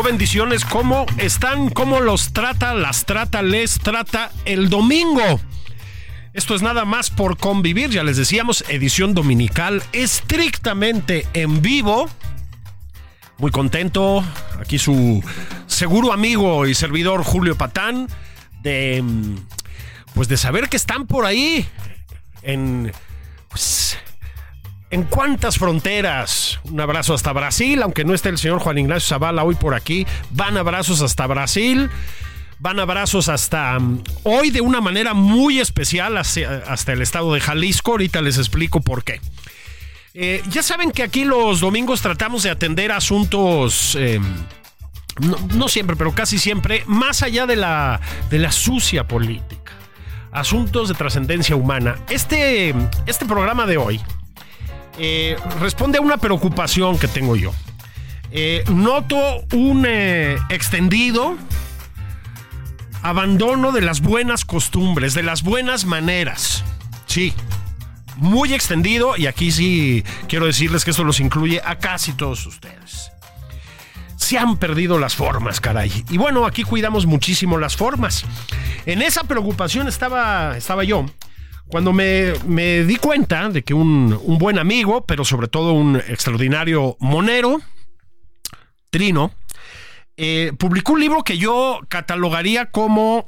Bendiciones, ¿cómo están? ¿Cómo los trata, las trata, les trata el domingo? Esto es nada más por convivir, ya les decíamos, edición dominical estrictamente en vivo. Muy contento, aquí su seguro amigo y servidor Julio Patán, de pues de saber que están por ahí en pues, en cuántas fronteras. Un abrazo hasta Brasil, aunque no esté el señor Juan Ignacio Zavala hoy por aquí. Van abrazos hasta Brasil. Van abrazos hasta um, hoy de una manera muy especial hasta, el estado de Jalisco. Ahorita les explico por qué. Eh, ya saben que aquí los domingos tratamos de atender asuntos, em, no, siempre, pero casi siempre, más allá de la, de la sucia política. Asuntos de trascendencia humana. Este, este programa de hoy eh, responde a una preocupación que tengo yo. Eh, noto un eh, extendido abandono de las buenas costumbres, de las buenas maneras. Sí, muy extendido y aquí sí quiero decirles que esto los incluye a casi todos ustedes. Se han perdido las formas, caray. Y bueno, aquí cuidamos muchísimo las formas. En esa preocupación estaba, estaba yo cuando me, di cuenta de que un, buen amigo, pero sobre todo un extraordinario monero, Trino, eh, publicó un libro que yo catalogaría como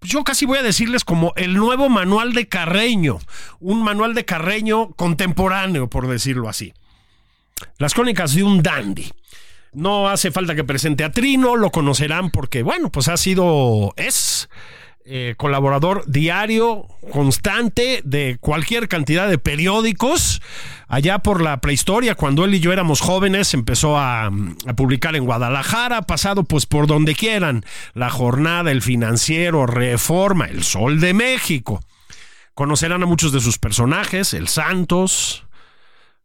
yo casi voy a decirles como el nuevo manual de Carreño, un manual de Carreño contemporáneo, por decirlo así. Las crónicas de un dandy. No hace falta que presente a Trino, lo conocerán porque, bueno, pues ha sido, es eh, colaborador diario, constante de cualquier cantidad de periódicos. Allá por la prehistoria, cuando él y yo éramos jóvenes, empezó a, publicar en Guadalajara, pasado pues por donde quieran. La Jornada, El Financiero, Reforma, El Sol de México. Conocerán a muchos de sus personajes, el Santos,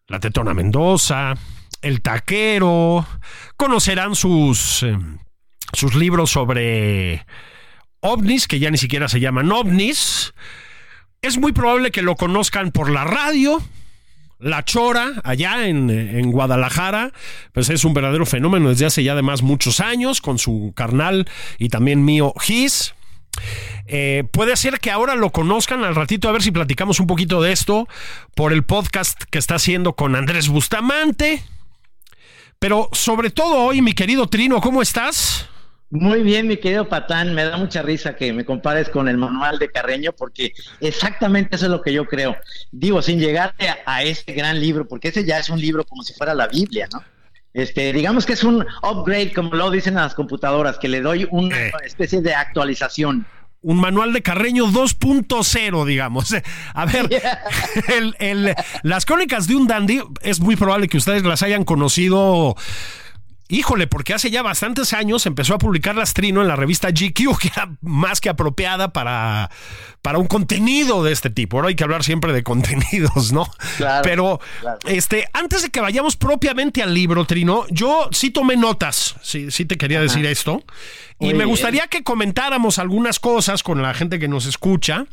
la Tetona Mendoza, el Taquero. Conocerán sus, eh, sus libros sobre ovnis, que ya ni siquiera se llaman ovnis. Es muy probable que lo conozcan por la radio. La Chora, allá en, Guadalajara, pues es un verdadero fenómeno desde hace ya además muchos años, con su carnal y también mío Gis. Eh, puede ser que ahora lo conozcan al ratito, a ver si platicamos un poquito de esto por el podcast que está haciendo con Andrés Bustamante. Pero sobre todo hoy, mi querido Trino, ¿cómo estás? Muy bien, mi querido Patán, me da mucha risa que me compares con el manual de Carreño porque exactamente eso es lo que yo creo. Digo, sin llegar a, ese gran libro, porque ese ya es un libro como si fuera la Biblia, ¿no? Este, digamos que es un upgrade, como lo dicen a las computadoras, que le doy una eh. especie de actualización un manual de Carreño 2.0, digamos. A ver, las crónicas de un dandy es muy probable que ustedes las hayan conocido Híjole, porque hace ya bastantes años empezó a publicar Lastrino en la revista GQ, que era más que apropiada para, para un contenido de este tipo. Ahora hay que hablar siempre de contenidos, ¿no? Claro, Pero este, antes de que vayamos propiamente al libro, Trino, yo sí tomé notas, sí, sí te quería decir esto. y me gustaría que comentáramos algunas cosas con la gente que nos escucha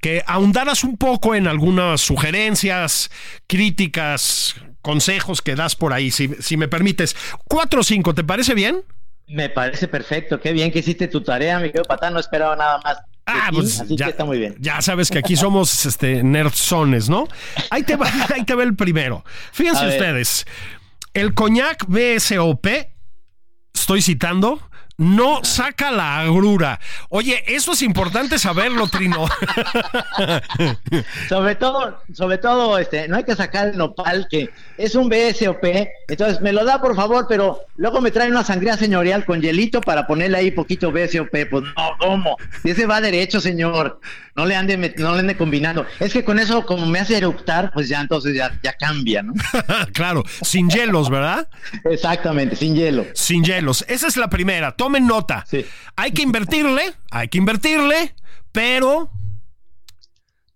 que ahondaras un poco en algunas sugerencias, críticas, consejos que das por ahí, si, si me permites. Cuatro o cinco, ¿te parece bien? Me parece perfecto, qué bien que hiciste tu tarea, mi querido Patán, no esperaba nada más. Ah, pues así ya, que está muy bien. Ya sabes que aquí somos este, nerdzones, ¿no? Ahí te, va, ahí te va el primero. Fíjense ustedes, el coñac BSOP, estoy citando, no saca la agrura. Oye, eso es importante saberlo, Trino. sobre todo, sobre todo, este, no hay que sacar el nopal, que es un BSOP. Entonces, me lo da, por favor, pero luego me trae una sangría señorial con hielito para ponerle ahí poquito BSOP. Pues no, ¿cómo? Y ese va derecho, señor. No le ande, no le ande combinando. Es que con eso, como me hace eructar, pues ya entonces ya, ya cambia, ¿no? claro, sin hielos, ¿verdad? Exactamente, sin hielo. Sin hielos. Esa es la primera. Toma tomen nota. Sí. Hay que invertirle, hay que invertirle, pero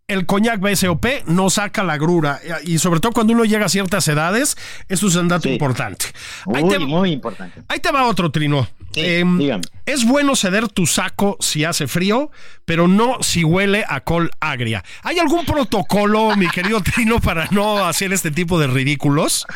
el coñac BSOP no saca la grura. Y sobre todo cuando uno llega a ciertas edades, eso es un dato Sí. importante. Ahí Muy, te, muy importante. ahí te va otro trino. Sí, Em, es bueno ceder tu saco si hace frío, pero no si huele a col agria. ¿Hay algún protocolo, mi querido Trino, para no hacer este tipo de ridículos?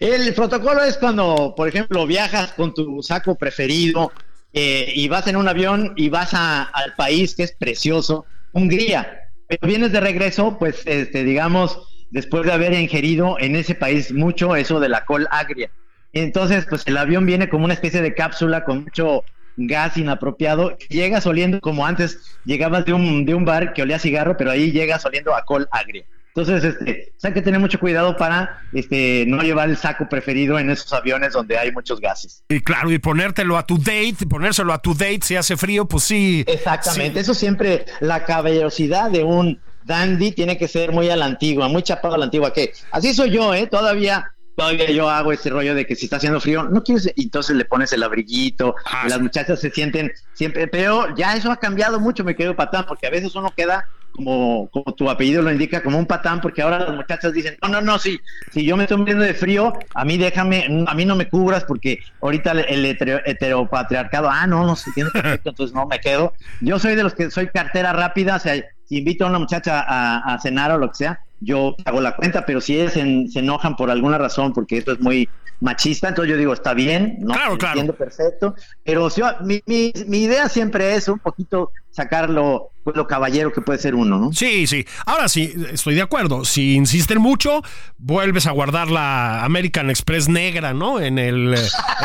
El protocolo es cuando, por ejemplo, viajas con tu saco preferido eh, y vas en un avión y vas a- al país que es precioso, Hungría. Pero vienes de regreso, pues, este, digamos, después de haber ingerido en ese país mucho eso de la col agria. Entonces, pues el avión viene como una especie de cápsula con mucho gas inapropiado. Llegas oliendo como antes llegabas de un, de un bar que olía a cigarro, pero ahí llegas oliendo a col agria. Entonces, este, pues, hay que tener mucho cuidado para este, no llevar el saco preferido en esos aviones donde hay muchos gases. Y claro, y ponértelo a tu date, ponérselo a tu date si hace frío, pues sí. Exactamente, eso siempre, la caballerosidad de un dandy tiene que ser muy a la antigua, muy chapado a la antigua, que así soy yo, ¿eh? Todavía, todavía yo hago ese rollo de que si está haciendo frío, no quieres, y entonces le pones el abriguito, Ah, y las muchachas se sienten siempre, pero ya eso ha cambiado mucho, me quedo patán, porque a veces uno queda como, como tu apellido lo indica, como un patán, porque ahora las muchachas dicen, no, no, no, sí, si yo me estoy muriendo de frío, a mí déjame, a mí no me cubras, porque ahorita el, el hetero- heteropatriarcado, ah, no, no se entiende perfecto, entonces no me quedo. Yo soy de los que soy cartera rápida, o sea, si invito a una muchacha a, a cenar o lo que sea, yo hago la cuenta, pero si ellas se, se enojan por alguna razón, porque esto es muy machista, entonces yo digo, está bien, ¿no? Claro, claro. Entiendo perfecto, pero si- mi, mi, mi idea siempre es un poquito sacar lo, pues, lo caballero que puede ser uno, ¿no? Sí, sí. Ahora sí, estoy de acuerdo. Si insisten mucho, vuelves a guardar la American Express negra, ¿no? En el eh,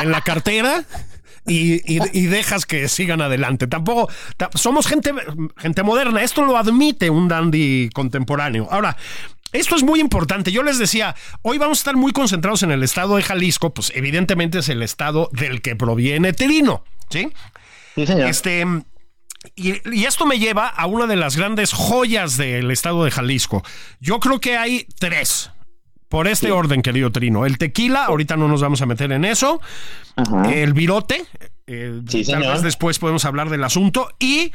en la cartera. Y, y- y dejas que sigan adelante. Tampoco ta- somos gente, gente moderna. Esto lo admite un dandy contemporáneo. Ahora, esto es muy importante. Yo les decía, hoy vamos a estar muy concentrados en el estado de Jalisco, pues evidentemente es el estado del que proviene Trino, ¿sí? Sí, señor. Este, y, y esto me lleva a una de las grandes joyas del estado de Jalisco. Yo creo que hay tres. Por este orden, querido Trino. El tequila, ahorita no nos vamos a meter en eso. Ajá. El virote, eh, Sí, tal vez después podemos hablar del asunto. Y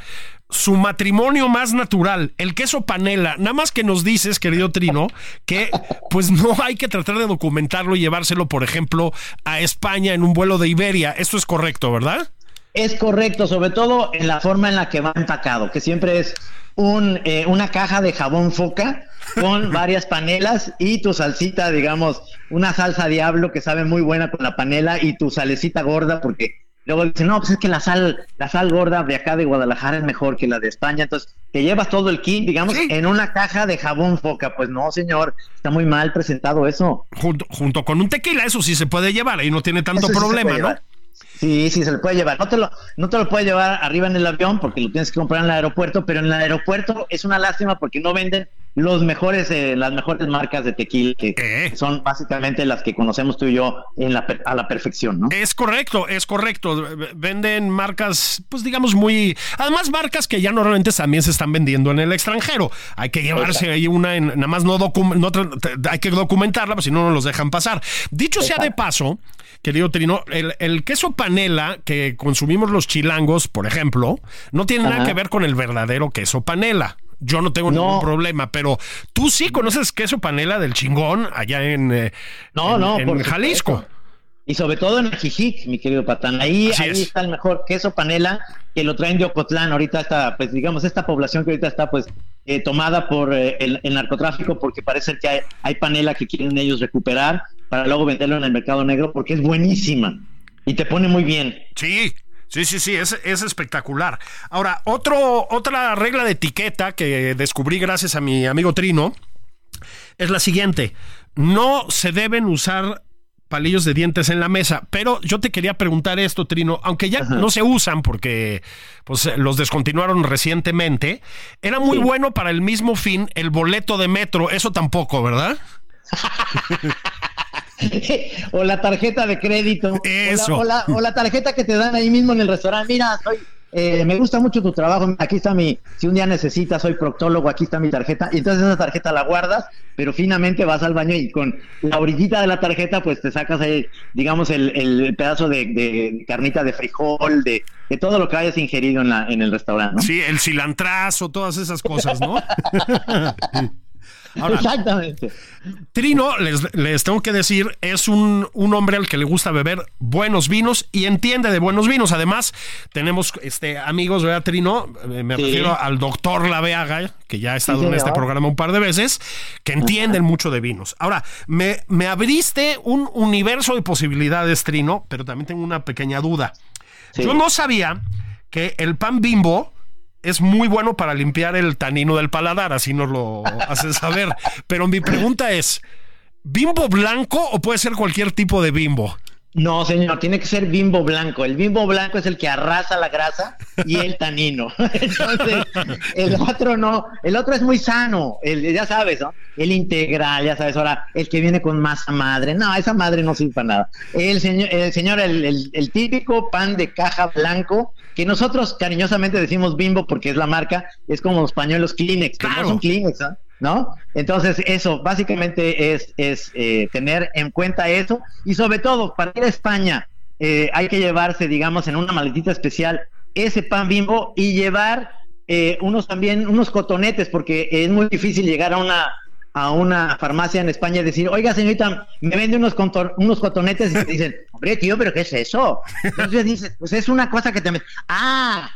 su matrimonio más natural, el queso panela. Nada más que nos dices, querido Trino, que pues no hay que tratar de documentarlo y llevárselo, por ejemplo, a España en un vuelo de Iberia. Esto es correcto, ¿verdad? Es correcto, sobre todo en la forma en la que va empacado, que siempre es un, eh, una caja de jabón foca con varias panelas y tu salsita, digamos, una salsa diablo que sabe muy buena con la panela y tu salecita gorda, porque luego dicen, no, pues es que la sal, la sal gorda de acá de Guadalajara es mejor que la de España, entonces te llevas todo el kit, digamos, Sí. en una caja de jabón foca. Pues no, señor, está muy mal presentado eso. Junto, junto con un tequila, eso sí se puede llevar, ahí no tiene tanto Eso problema, ¿no? Sí, sí, se lo puede llevar. No te lo, no te lo puede llevar arriba en el avión porque lo tienes que comprar en el aeropuerto, pero en el aeropuerto es una lástima porque no venden los mejores, eh, las mejores marcas de tequila que Eh. son básicamente las que conocemos tú y yo en la, a la perfección, ¿no? Es correcto, es correcto. Venden marcas, pues digamos muy... Además, marcas que ya normalmente también se están vendiendo en el extranjero. Hay que llevarse ahí una, en, nada más no, docu- no hay que documentarla, pues si no, no los dejan pasar. Dicho sea de paso, querido Trino, el, el queso panela que consumimos los chilangos, por ejemplo, no tiene nada que ver con el verdadero queso panela. Yo no tengo No. ningún problema, pero tú sí conoces queso panela del chingón allá en, eh, No, en- no, en por supuesto. Jalisco. Y sobre todo en Ajijic, mi querido Patán. Ahí, ahí es. está el mejor queso panela que lo traen de Ocotlán. Ahorita está, pues digamos, esta población que ahorita está pues eh, tomada por eh, el, el narcotráfico porque parece que hay, hay panela que quieren ellos recuperar para luego venderlo en el mercado negro porque es buenísima y te pone muy bien. Sí, sí, sí, sí, es, es espectacular. Ahora, otro, otra regla de etiqueta que descubrí gracias a mi amigo Trino es la siguiente. No se deben usar palillos de dientes en la mesa, pero yo te quería preguntar esto, Trino, aunque ya no se usan porque pues, los descontinuaron recientemente, era muy Sí. bueno para el mismo fin el boleto de metro, eso tampoco, ¿verdad? o la tarjeta de crédito. Eso. O la, o la- o la tarjeta que te dan ahí mismo en el restaurante. Mira, soy, eh, me gusta mucho tu trabajo, aquí está mi, si un día necesitas, soy proctólogo, aquí está mi tarjeta, y entonces esa tarjeta la guardas, pero finamente vas al baño y con la orillita de la tarjeta, pues te sacas ahí, digamos, el, pedazo de, carnita de frijol, de, de, todo lo que hayas ingerido en, la, en el restaurante, ¿no? Sí, el cilantrazo, todas esas cosas, ¿no? Exactamente. Trino, les, tengo que decir, es un, hombre al que le gusta beber buenos vinos y entiende de buenos vinos. Además, tenemos este, amigos, ¿verdad, Trino? Eh, me refiero al doctor Laveaga, que ya ha estado en este programa un par de veces, que entienden mucho de vinos. Ahora, me, me abriste un universo de posibilidades, Trino, pero también tengo una pequeña duda. Yo no sabía que el pan bimbo es muy bueno para limpiar el tanino del paladar, así nos lo hacen saber. Pero mi pregunta es, ¿bimbo blanco o puede ser cualquier tipo de bimbo? No, señor, tiene que ser bimbo blanco. El bimbo blanco es el que arrasa la grasa y el tanino. Entonces, el otro no, el otro es muy sano, el, ya sabes, ¿no? El integral, ya sabes, ahora, el que viene con masa madre. No, esa madre no sirve para nada. El señor, el señor, el, el típico pan de caja blanco, que nosotros cariñosamente decimos bimbo porque es la marca, es como los pañuelos Kleenex, que no son Kleenex, ¿no? Entonces, eso básicamente es, es eh, tener en cuenta eso. Y sobre todo, para ir a España eh, hay que llevarse, digamos, en una maletita especial ese pan bimbo y llevar eh, unos también, unos cotonetes, porque es muy difícil llegar a una a una farmacia en España y decir, oiga señorita, me vende unos, unos cotonetes y te dicen, hombre tío, pero ¿qué es eso? Entonces dices, pues es una cosa que te... Ah,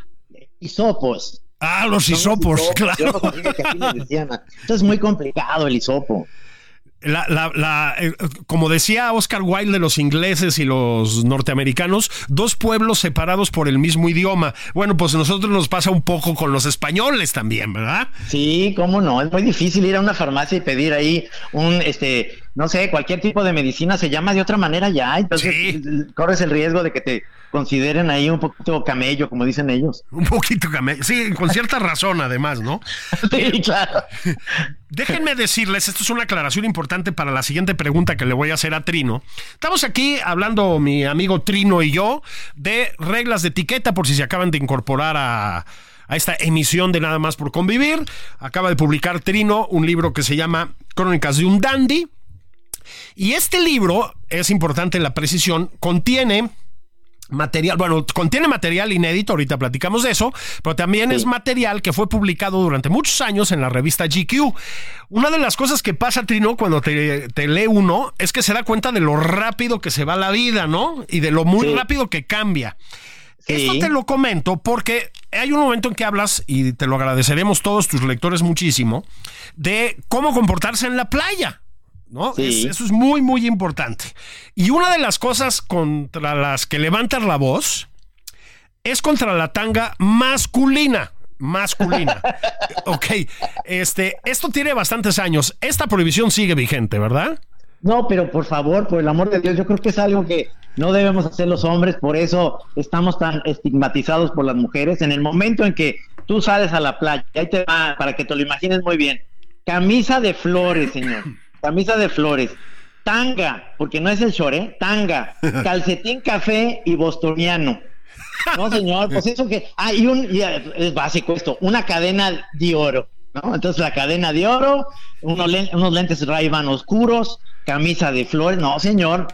hisopos. Ah, los hisopos, claro. Esto es muy complicado el hisopo. La, la, eh, como decía Oscar Wilde de los ingleses y los norteamericanos, dos pueblos separados por el mismo idioma. Bueno, pues a nosotros nos pasa un poco con los españoles también, ¿verdad? Sí, cómo no, es muy difícil ir a una farmacia y pedir ahí un, este, no sé, cualquier tipo de medicina se llama de otra manera ya, entonces corres el riesgo de que te consideren ahí un poquito camello, como dicen ellos. Un poquito camello, sí, con cierta razón además, ¿no? sí, claro. Déjenme decirles, esto es una aclaración importante para la siguiente pregunta que le voy a hacer a Trino. Estamos aquí hablando mi amigo Trino y yo de reglas de etiqueta por si se acaban de incorporar a a esta emisión de Nada más por convivir. Acaba de publicar Trino un libro que se llama Crónicas de un Dandy. Y este libro, es importante la precisión, contiene material, bueno, contiene material inédito, ahorita platicamos de eso, pero también es material que fue publicado durante muchos años en la revista GQ. Una de las cosas que pasa, Trino, cuando te, lee uno, es que se da cuenta de lo rápido que se va la vida, ¿no? Y de lo muy rápido que cambia. Esto te lo comento porque hay un momento en que hablas, y te lo agradeceremos todos tus lectores muchísimo, de cómo comportarse en la playa. ¿No? eso es muy, muy importante. Y una de las cosas contra las que levantas la voz es contra la tanga masculina. Masculina. ok. Este, esto tiene bastantes años. Esta prohibición sigue vigente, ¿verdad? No, pero por favor, por el amor de Dios, yo creo que es algo que no debemos hacer los hombres, por eso estamos tan estigmatizados por las mujeres. En el momento en que tú sales a la playa, ahí te va, para que te lo imagines muy bien, camisa de flores, señor camisa de flores, tanga, porque no es el short, ¿eh? Tanga, calcetín café y bostoniano. No, señor, pues eso que. Ah, y un. es básico esto, una cadena de oro, ¿no? Entonces la cadena de oro, unos, unos lentes ray oscuros, camisa de flores. No, señor,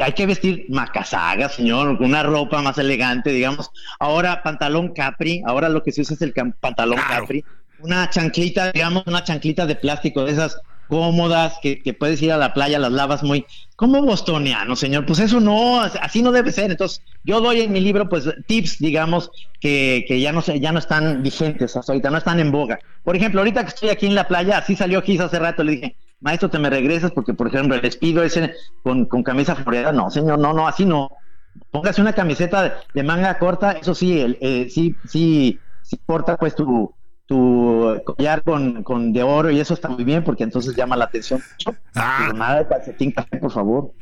hay que vestir macasaga, señor, una ropa más elegante, digamos. Ahora pantalón capri, ahora lo que se usa es el pantalón capri. Una chanclita, digamos, una chanclita de plástico de esas cómodas, que, puedes ir a la playa, las lavas muy, como bostoniano, señor, pues eso no, así no debe ser. Entonces, yo doy en mi libro, pues, tips, digamos, que, que ya no ya no están vigentes hasta ahorita, no están en boga. Por ejemplo, ahorita que estoy aquí en la playa, así salió Gis hace rato, le dije, maestro, te me regresas porque, por ejemplo, el despido ese con, con camisa floreada, no, señor, no, no, así no. Póngase una camiseta de, manga corta, eso sí, eh, sí, sí, sí porta pues tu, tu collar con, con, de oro y eso está muy bien porque entonces llama la atención. Ah. nada de calcetín café, por favor.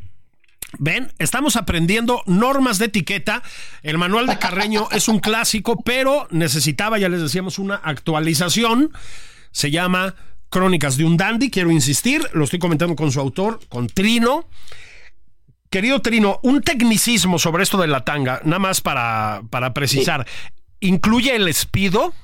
Ven, estamos aprendiendo normas de etiqueta. El manual de Carreño es un clásico, pero necesitaba, ya les decíamos, una actualización. Se llama Crónicas de un Dandy, quiero insistir, lo estoy comentando con su autor, con Trino. Querido Trino, un tecnicismo sobre esto de la tanga, nada más para, para precisar. ¿incluye el espido?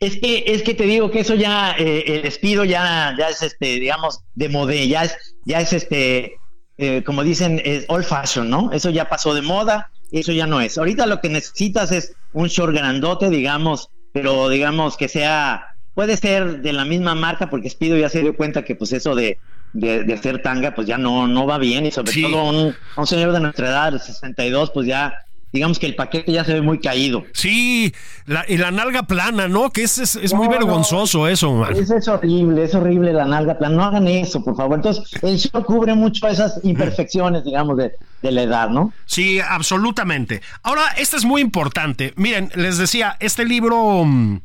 Es que, es que te digo que eso ya, eh, el espido ya, ya es este, digamos, de modé, ya es, ya es este, eh, como dicen, es old fashion, ¿no? Eso ya pasó de moda, eso ya no es. Ahorita lo que necesitas es un short grandote, digamos, pero digamos que sea, puede ser de la misma marca, porque Espido ya se dio cuenta que pues eso de, de, hacer tanga, pues ya no, no va bien, y sobre todo un, un señor de nuestra edad, de 62, pues ya digamos que el paquete ya se ve muy caído. Sí, la, y la nalga plana, ¿no? Que es, es, muy vergonzoso eso, man. Eso es horrible, es horrible la nalga plana. No hagan eso, por favor. Entonces, el short cubre mucho esas imperfecciones, digamos, de, de la edad, ¿no? Sí, absolutamente. Ahora, esto es muy importante. Miren, les decía, este libro... Mm,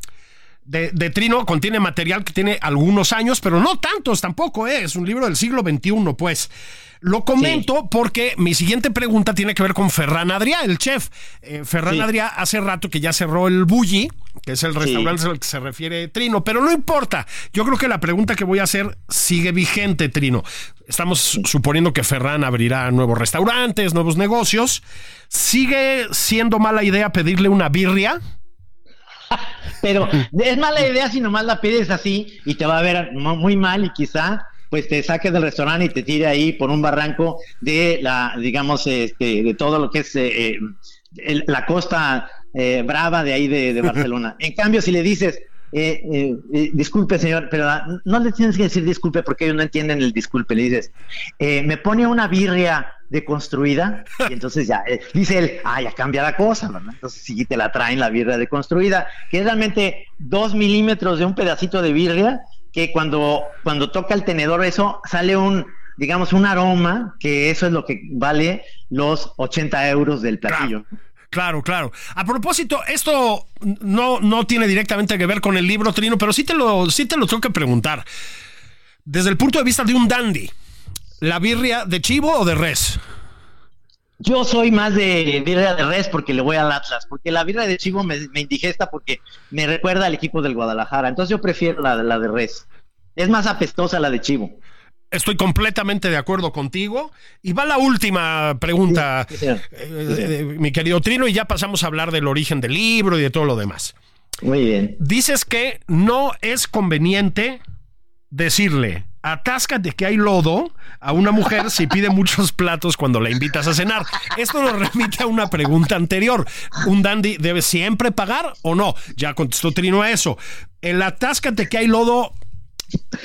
de, de, Trino contiene material que tiene algunos años, pero no tantos tampoco, ¿eh? es un libro del siglo XXI, pues. Lo comento porque mi siguiente pregunta tiene que ver con Ferran Adrià, el chef. Eh, Ferran Adrià hace rato que ya cerró el Bulli, que es el restaurante al que se refiere Trino, pero no importa. Yo creo que la pregunta que voy a hacer sigue vigente, Trino. Estamos suponiendo que Ferran abrirá nuevos restaurantes, nuevos negocios. ¿Sigue siendo mala idea pedirle una birria? Pero es mala idea si nomás la pides así y te va a ver muy mal y quizá pues te saques del restaurante y te tire ahí por un barranco de la, digamos, este, de todo lo que es eh, eh, la costa eh, brava de ahí de, Barcelona. En cambio, si le dices, disculpe señor, pero no le tienes que decir disculpe porque ellos no entienden el disculpe, le dices, me pone una birria deconstruida y entonces ya dice él, ah, ya cambia la cosa, ¿verdad? Entonces sí te la traen la birria deconstruida, que es realmente dos milímetros de un pedacito de birria que cuando, cuando toca el tenedor eso sale un, digamos, un aroma, que eso es lo que vale los 80 euros del platillo. Claro. Claro, A propósito, esto no, no tiene directamente que ver con el libro Trino, pero sí te lo, sí te lo tengo que preguntar. Desde el punto de vista de un dandy, ¿la birria de chivo o de res? Yo soy más de birria de res porque le voy al Atlas, porque la birria de chivo me, indigesta porque me recuerda al equipo del Guadalajara. Entonces yo prefiero la, la de res. Es más apestosa la de chivo. Estoy completamente de acuerdo contigo. Y va la última pregunta, eh, eh, mi querido Trino, y ya pasamos a hablar del origen del libro y de todo lo demás. Muy bien. Dices que no es conveniente decirle atáscate que hay lodo a una mujer si pide muchos platos cuando la invitas a cenar. Esto nos remite a una pregunta anterior. ¿Un dandy debe siempre pagar o no? Ya contestó Trino a eso. El atáscate que hay lodo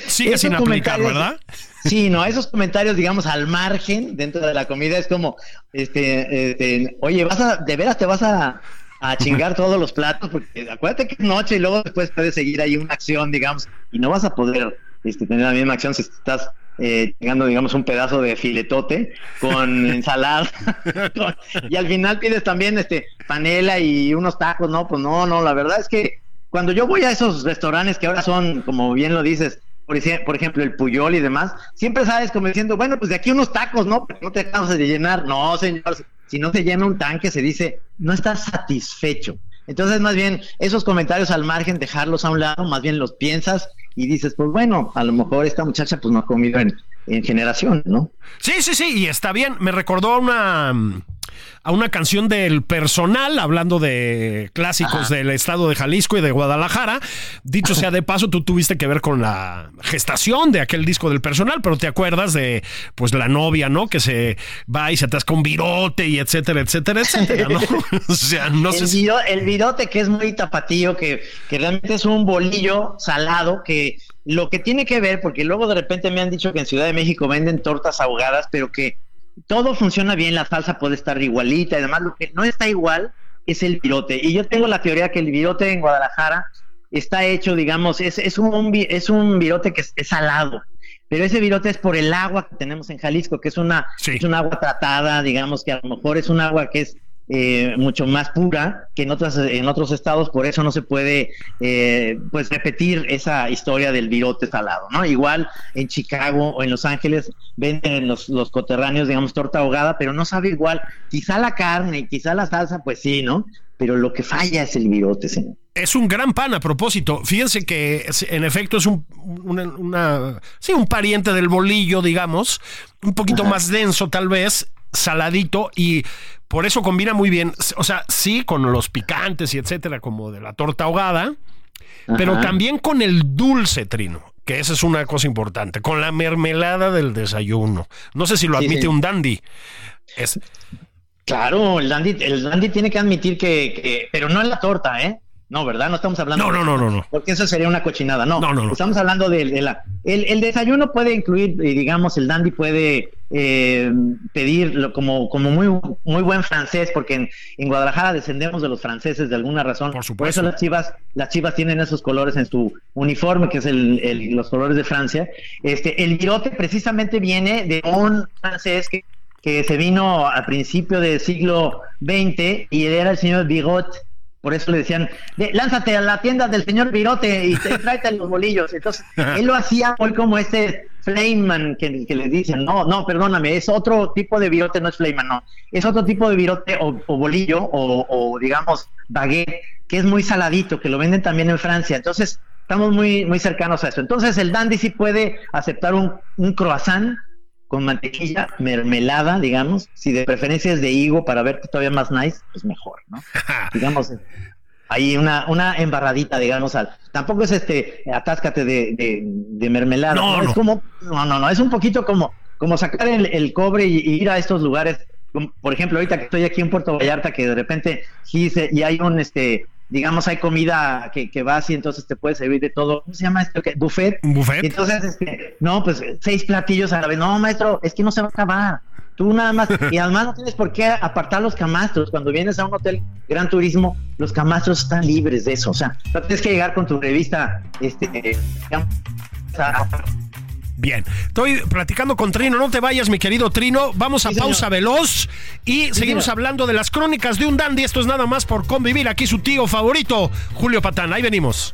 sigue sin aplicar, ¿verdad? Sí, no, esos comentarios, digamos, al margen dentro de la comida es como, este, este oye, vas a, de veras te vas a, a chingar todos los platos, porque acuérdate que es noche y luego después puedes seguir ahí una acción, digamos, y no vas a poder este, tener la misma acción si estás eh, llegando, digamos, un pedazo de filetote con ensalada. y al final pides también este panela y unos tacos, ¿no? Pues no, no, la verdad es que cuando yo voy a esos restaurantes que ahora son, como bien lo dices, por, por ejemplo, el Puyol y demás, siempre sabes como diciendo, bueno, pues de aquí unos tacos, ¿no? Pero no te acabas de llenar. No, señor, si no te llena un tanque, se dice, no estás satisfecho. Entonces, más bien, esos comentarios al margen, dejarlos a un lado, más bien los piensas y dices, pues bueno, a lo mejor esta muchacha pues no ha comido en, en generación, ¿no? Sí, sí, sí, y está bien. Me recordó una a una canción del personal, hablando de clásicos del estado de Jalisco y de Guadalajara. Dicho sea de paso, tú tuviste que ver con la gestación de aquel disco del personal, pero te acuerdas de pues la novia, ¿no? Que se va y se atasca un virote y etcétera, etcétera, etcétera, ¿no? o sea, no el sé. El virote que es muy tapatío, que, que realmente es un bolillo salado que lo que tiene que ver, porque luego de repente me han dicho que en Ciudad de México venden tortas ahogadas, pero que todo funciona bien, la salsa puede estar igualita y demás, lo que no está igual es el virote. Y yo tengo la teoría que el virote en Guadalajara está hecho, digamos, es, es, un, es un virote que es, salado, pero ese virote es por el agua que tenemos en Jalisco, que es una, es un agua tratada, digamos que a lo mejor es un agua que es eh, mucho más pura que en otras en otros estados por eso no se puede eh, pues repetir esa historia del virote salado no igual en Chicago o en Los Ángeles venden los, los coterráneos digamos torta ahogada pero no sabe igual. Quizá la carne quizá la salsa pues sí no pero lo que falla es el virote señor. Es un gran pan a propósito. Fíjense que en efecto es un, una, sí, un pariente del bolillo, digamos, un poquito más denso tal vez, saladito y por eso combina muy bien. O sea, sí, con los picantes y etcétera, como de la torta ahogada, pero también con el dulce, Trino que esa es una cosa importante, con la mermelada del desayuno. No sé si lo admite un dandy. Es... Claro, el dandy, el dandy tiene que admitir que, pero no en la torta, ¿eh? No, ¿verdad? No estamos hablando. No, no, no, no, no. Porque eso sería una cochinada. No, no, no. Estamos hablando de, la. El, desayuno puede incluir, eh, digamos, el dandy puede eh, pedirlo como, como muy, muy buen francés, porque en, Guadalajara descendemos de los franceses de alguna razón. Por supuesto. Por eso las chivas, las chivas tienen esos colores en su uniforme, que es el, los colores de Francia. Este, el virote precisamente viene de un francés que, que se vino a principio del siglo XX y era el señor Bigot por eso le decían, lánzate a la tienda del señor Virote y tráete los bolillos. Entonces, él lo hacía hoy como este Flayman que, que le dicen, no, no, perdóname, es otro tipo de virote, no es Flayman, no. Es otro tipo de virote o, bolillo o, digamos baguette, que es muy saladito, que lo venden también en Francia. Entonces, estamos muy, muy cercanos a eso. Entonces, el dandy sí puede aceptar un, un croissant con mantequilla, mermelada, digamos, si de preferencia es de higo para verte todavía más nice, pues mejor, ¿no? digamos, ahí una, una embarradita, digamos, al, tampoco es este, atáscate de, de, mermelada, no, es como, no, no, no, es un poquito como, como sacar el, cobre y, ir a estos lugares, por ejemplo, ahorita que estoy aquí en Puerto Vallarta, que de repente sí y hay un, este, digamos, hay comida que, que vas y entonces te puedes servir de todo. ¿Cómo se llama esto? Buffet. Buffet. entonces, este, no, pues seis platillos a la vez. No, maestro, es que no se va a acabar. Tú nada más, y además no tienes por qué apartar los camastros. Cuando vienes a un hotel Gran Turismo, los camastros están libres de eso. O sea, no tienes que llegar con tu revista, este, digamos, Bien, estoy platicando con Trino, no te vayas mi querido Trino, vamos a pausa veloz y seguimos hablando de las crónicas de un dandy, esto es nada más por convivir, aquí su tío favorito, Julio Patán, ahí venimos.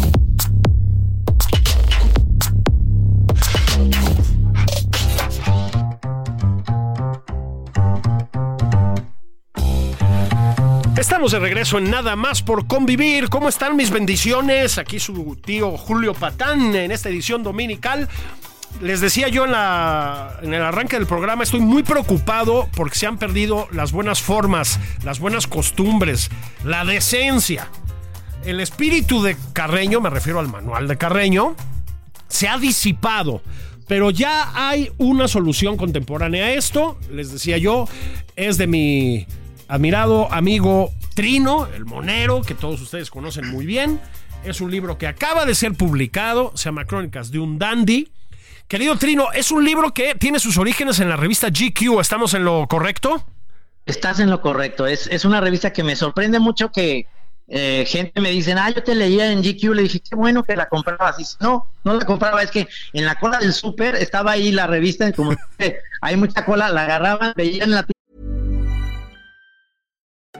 Estamos de regreso en Nada más por convivir. ¿Cómo están mis bendiciones? Aquí su tío Julio Patán en esta edición dominical. Les decía yo en, el arranque del programa, estoy muy preocupado porque se han perdido las buenas formas, las buenas costumbres, la decencia. El espíritu de Carreño, me refiero al manual de Carreño, se ha disipado. Pero ya hay una solución contemporánea a esto. Les decía yo, es de mi admirado amigo Trino, el monero, que todos ustedes conocen muy bien. Es un libro que acaba de ser publicado, se llama Crónicas de un Dandy. Querido Trino, es un libro que tiene sus orígenes en la revista GQ. ¿Estamos en lo correcto? Estás en lo correcto. Es, es una revista que me sorprende mucho que eh, gente me dice, ah, yo te leía en GQ. Le dije, qué bueno que la comprabas. Y no, no la compraba. Es que en la cola del súper estaba ahí la revista. Como hay mucha cola, la agarraban, veían la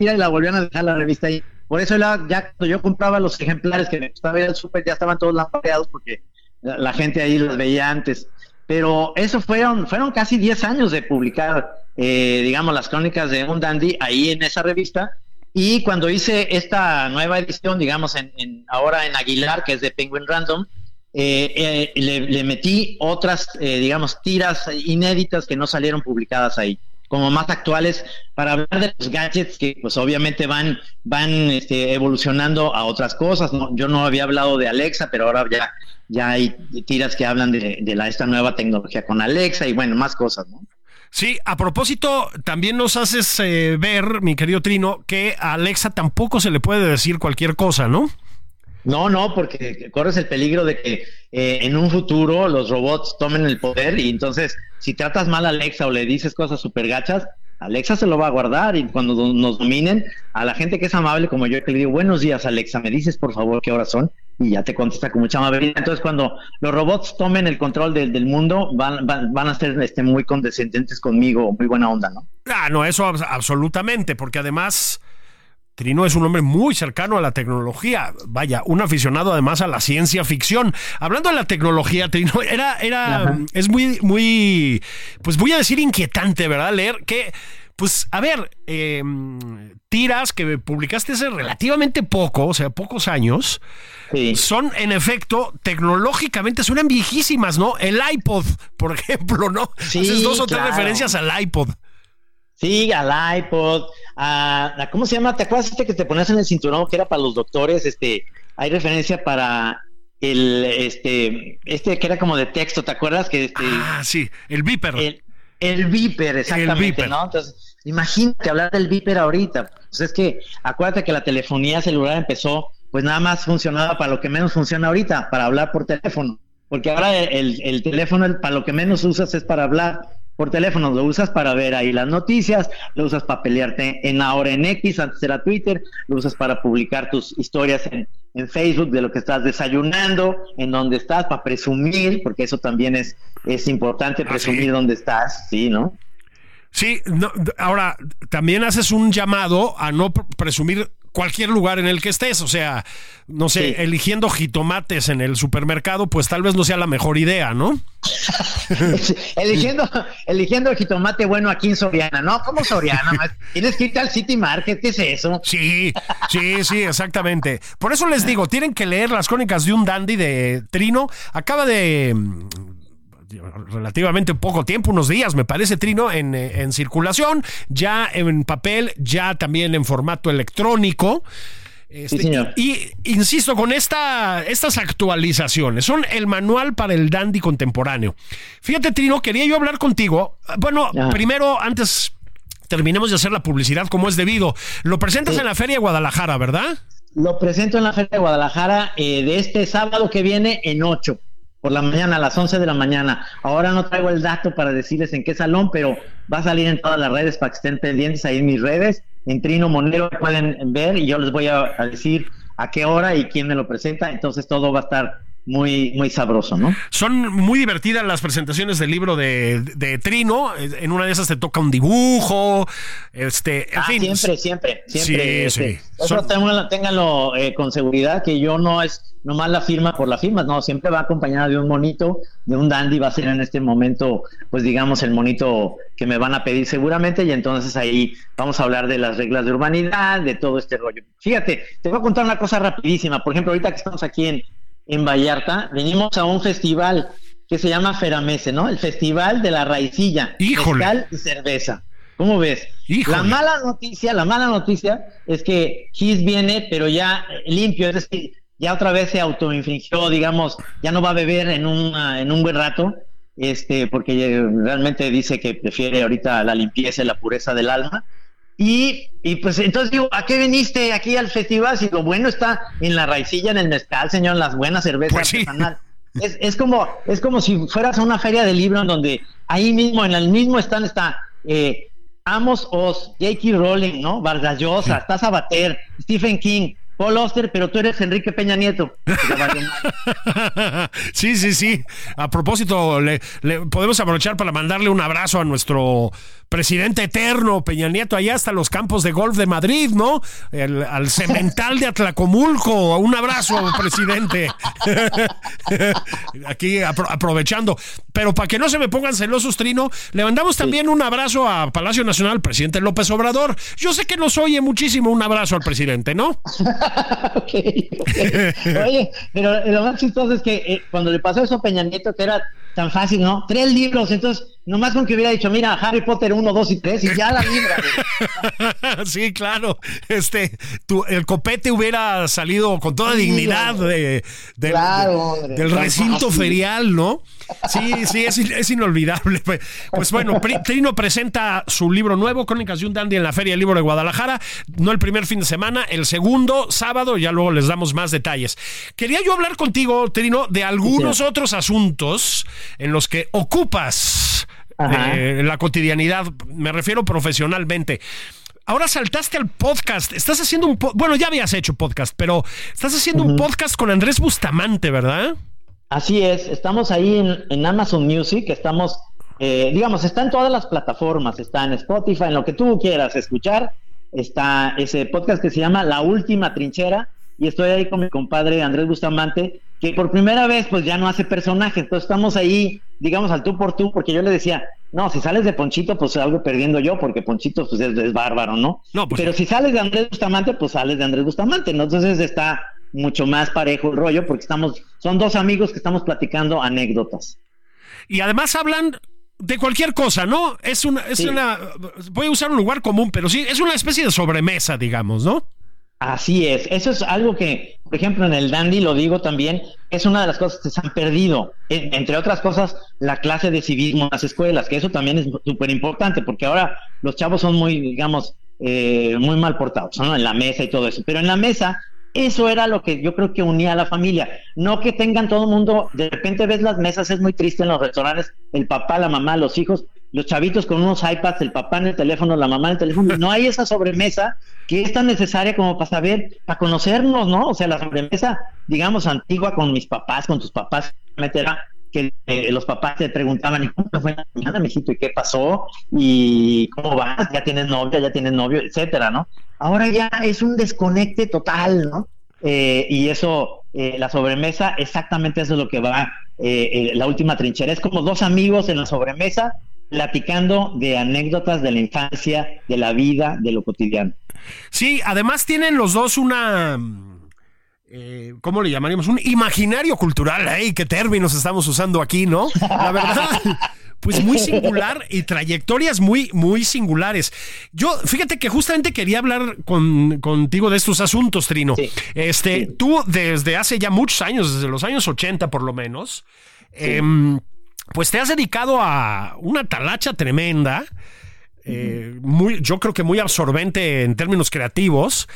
y la volvieron a dejar la revista ahí. Por eso ya cuando yo compraba los ejemplares que me gustaba ir al súper, ya estaban todos lampareados porque la, gente ahí los veía antes. Pero eso fueron, fueron casi 10 años de publicar, eh, digamos, las crónicas de un dandy ahí en esa revista. Y cuando hice esta nueva edición, digamos, en, ahora en Aguilar, que es de Penguin Random, eh, eh, le, metí otras, eh, digamos, tiras inéditas que no salieron publicadas ahí, como más actuales, para hablar de los gadgets que, pues, obviamente van, van este, evolucionando a otras cosas. Yo no había hablado de Alexa, pero ahora ya, ya hay tiras que hablan de, de esta nueva tecnología con Alexa y, bueno, más cosas, ¿no? Sí, a propósito, también nos haces eh, ver, mi querido Trino, que a Alexa tampoco se le puede decir cualquier cosa, ¿no? No, no, porque corres el peligro de que eh, en un futuro los robots tomen el poder y entonces si tratas mal a Alexa o le dices cosas súper gachas, Alexa se lo va a guardar y cuando nos dominen, a la gente que es amable como yo, que le digo, buenos días Alexa, me dices por favor qué horas son y ya te contesta con mucha amabilidad. Entonces cuando los robots tomen el control del, mundo, van, van, a ser este, muy condescendientes conmigo, muy buena onda, ¿no? Ah, no, eso absolutamente, porque además... Trino es un hombre muy cercano a la tecnología, vaya, un aficionado además a la ciencia ficción. Hablando de la tecnología, Trino, era, era, es muy, muy, pues voy a decir inquietante, ¿verdad? Leer que pues a ver, em, tiras que publicaste hace relativamente poco, o sea, pocos años, son en efecto, tecnológicamente suenan viejísimas, ¿no? El iPod, por ejemplo, ¿no? Sí, Haces dos o tres referencias al iPod. Sí, al iPod, a, ¿cómo se llama? ¿Te acuerdas este que te ponías en el cinturón que era para los doctores? Este, hay referencia para el, este, este que era como de texto, ¿te acuerdas? Que este, ah, sí, el Viper. El, el Viper, exactamente, ¿no? Entonces, Imagínate hablar del Viper ahorita. Pues es que acuérdate que la telefonía celular empezó, pues nada más funcionaba para lo que menos funciona ahorita, para hablar por teléfono. Porque ahora el, teléfono, para lo que menos usas es para hablar por teléfono, lo usas para ver ahí las noticias, lo usas para pelearte en ahora en X, antes era Twitter, lo usas para publicar tus historias en, Facebook de lo que estás desayunando, en dónde estás, para presumir, porque eso también es, es importante, ah, presumir dónde estás, ¿sí, no? Sí, ahora también haces un llamado a no presumir cualquier lugar en el que estés, o sea, no sé, eligiendo jitomates en el supermercado, pues tal vez no sea la mejor idea, ¿no? eligiendo, eligiendo el jitomate bueno aquí en Soriana, ¿no? ¿Cómo Soriana? Tienes que irte al City Market, ¿qué es eso? Sí, sí, sí, exactamente. Por eso les digo, tienen que leer las crónicas de un dandy de Trino. Acaba de relativamente poco tiempo, unos días, me parece, Trino, en, eh, en circulación, ya en papel, ya también en formato electrónico. Este, y insisto, con esta, estas actualizaciones, son el manual para el dandy contemporáneo. Fíjate, Trino, quería yo hablar contigo. Bueno, primero, antes terminemos de hacer la publicidad como es debido. Lo presentas en la Feria de Guadalajara, ¿verdad? Lo presento en la Feria de Guadalajara eh, de este sábado que viene en 8 por la mañana, a las 11 de la mañana. Ahora no traigo el dato para decirles en qué salón, pero va a salir en todas las redes para que estén pendientes ahí en mis redes. En Trino Monero pueden ver y yo les voy a, decir a qué hora y quién me lo presenta. Entonces todo va a estar muy, muy sabroso, ¿no? Son muy divertidas las presentaciones del libro de, de Trino. En una de esas te toca un dibujo. Este, ah, siempre, siempre, siempre. Sí, este, Eso ténganlo, eh, con seguridad, que yo no es nomás la firma por la firma, no, siempre va acompañada de un monito, de un dandy, va a ser en este momento, pues digamos, el monito que me van a pedir seguramente, y entonces ahí vamos a hablar de las reglas de urbanidad, de todo este rollo. Fíjate, te voy a contar una cosa rapidísima. Por ejemplo, ahorita que estamos aquí en, en Vallarta, venimos a un festival que se llama Feramese, ¿no? El Festival de la Raicilla, Híjole. y cerveza. ¿Cómo ves? La mala noticia, la mala noticia es que Kiss viene, pero ya limpio, es decir, ya otra vez se autoinfringió, digamos, ya no va a beber en un, en un buen rato, este, porque realmente dice que prefiere ahorita la limpieza y la pureza del alma. Y, y, pues entonces digo, ¿a qué viniste aquí al festival? Si lo bueno está en la raicilla, en el mezcal, señor, las buenas cervezas pues artesanales. Es, es, como, es como si fueras a una feria de libros donde ahí mismo, en el mismo stand está eh, Amos Oz, J.K. Rowling, ¿no? Vargas Llosa, está Sabater, Stephen King, Paul Oster, pero tú eres Enrique Peña Nieto. sí, sí, sí. A propósito, le, podemos aprovechar para mandarle un abrazo a nuestro presidente eterno, Peña Nieto, allá hasta los campos de golf de Madrid, ¿no? al cemental de Atlacomulco. Un abrazo, presidente. Aquí aprovechando. Pero para que no se me pongan celosos, Trino, le mandamos también un abrazo a Palacio Nacional, presidente López Obrador. Yo sé que nos oye muchísimo. Un abrazo al presidente, ¿no? Oye, pero lo más chistoso es que eh, cuando le pasó eso a Peña Nieto, que era tan fácil, ¿no? Tres libros, entonces, nomás con que hubiera dicho, mira, Harry Potter 1, 2 y 3 y ya la libra. sí, claro. Este, tu, el copete hubiera salido con toda dignidad de, del recinto ferial, ¿no? Sí, sí, es, inolvidable. Pues, pues bueno, Trino presenta su libro nuevo, Crónicas de un Dandy, en la Feria del Libro de Guadalajara. No el primer fin de semana, el segundo, sábado, ya luego les damos más detalles. Quería yo hablar contigo, Trino, de algunos otros asuntos en los que ocupas eh, la cotidianidad. Me refiero profesionalmente. Ahora saltaste al podcast. Estás haciendo un. bueno, ya habías hecho podcast, pero estás haciendo un podcast con Andrés Bustamante, ¿verdad? Así es, estamos ahí en, Amazon Music, estamos, eh, digamos, está en todas las plataformas, está en Spotify, en lo que tú quieras escuchar, está ese podcast que se llama La Última Trinchera, y estoy ahí con mi compadre Andrés Bustamante, que por primera vez pues ya no hace personaje, entonces estamos ahí, digamos, al tú por tú, porque yo le decía, no, si sales de Ponchito, pues salgo perdiendo yo, porque Ponchito pues es, bárbaro, ¿no? no pues Pero si sales de Andrés Bustamante, pues sales de Andrés Bustamante, ¿no? Entonces está mucho más parejo el rollo porque estamos, son dos amigos que estamos platicando anécdotas. Y además hablan de cualquier cosa, ¿no? Es una, es una, voy a usar un lugar común, pero sí, es una especie de sobremesa, digamos, ¿no? Así es, eso es algo que, por ejemplo, en el Dandy lo digo también, es una de las cosas que se han perdido, entre otras cosas, la clase de civismo en las escuelas, que eso también es súper importante, porque ahora los chavos son muy, digamos, eh, muy mal portados, ¿no? En la mesa y todo eso, pero en la mesa eso era lo que yo creo que unía a la familia. No que tengan todo el mundo, de repente ves las mesas, es muy triste en los restaurantes, el papá, la mamá, los hijos, los chavitos con unos iPads, el papá en el teléfono, la mamá en el teléfono. No hay esa sobremesa que es tan necesaria como para saber, para conocernos, ¿no? O sea, la sobremesa, digamos, antigua con mis papás, con tus papás, era que eh, los papás te preguntaban, ¿y cómo fue la mañana, mijito? ¿Y qué pasó? ¿Y cómo vas? ¿Ya tienes novia? ¿Ya tienes novio? Etcétera, ¿no? Ahora ya es un desconecte total, ¿no? Eh, y eso, eh, la sobremesa, exactamente eso es lo que va la última trinchera. Es como dos amigos en la sobremesa platicando de anécdotas de la infancia, de la vida, de lo cotidiano. Sí, además tienen los dos una eh, ¿cómo le llamaríamos? Un imaginario cultural. ¡Ay, qué términos estamos usando aquí, ¿no? La verdad. Pues muy singular y trayectorias muy, muy singulares. Yo, fíjate que justamente quería hablar contigo de estos asuntos, Trino. Este, tú desde hace ya muchos años, desde los años 80 por lo menos, em, pues te has dedicado a una talacha tremenda, eh, muy, yo creo que muy absorbente en términos creativos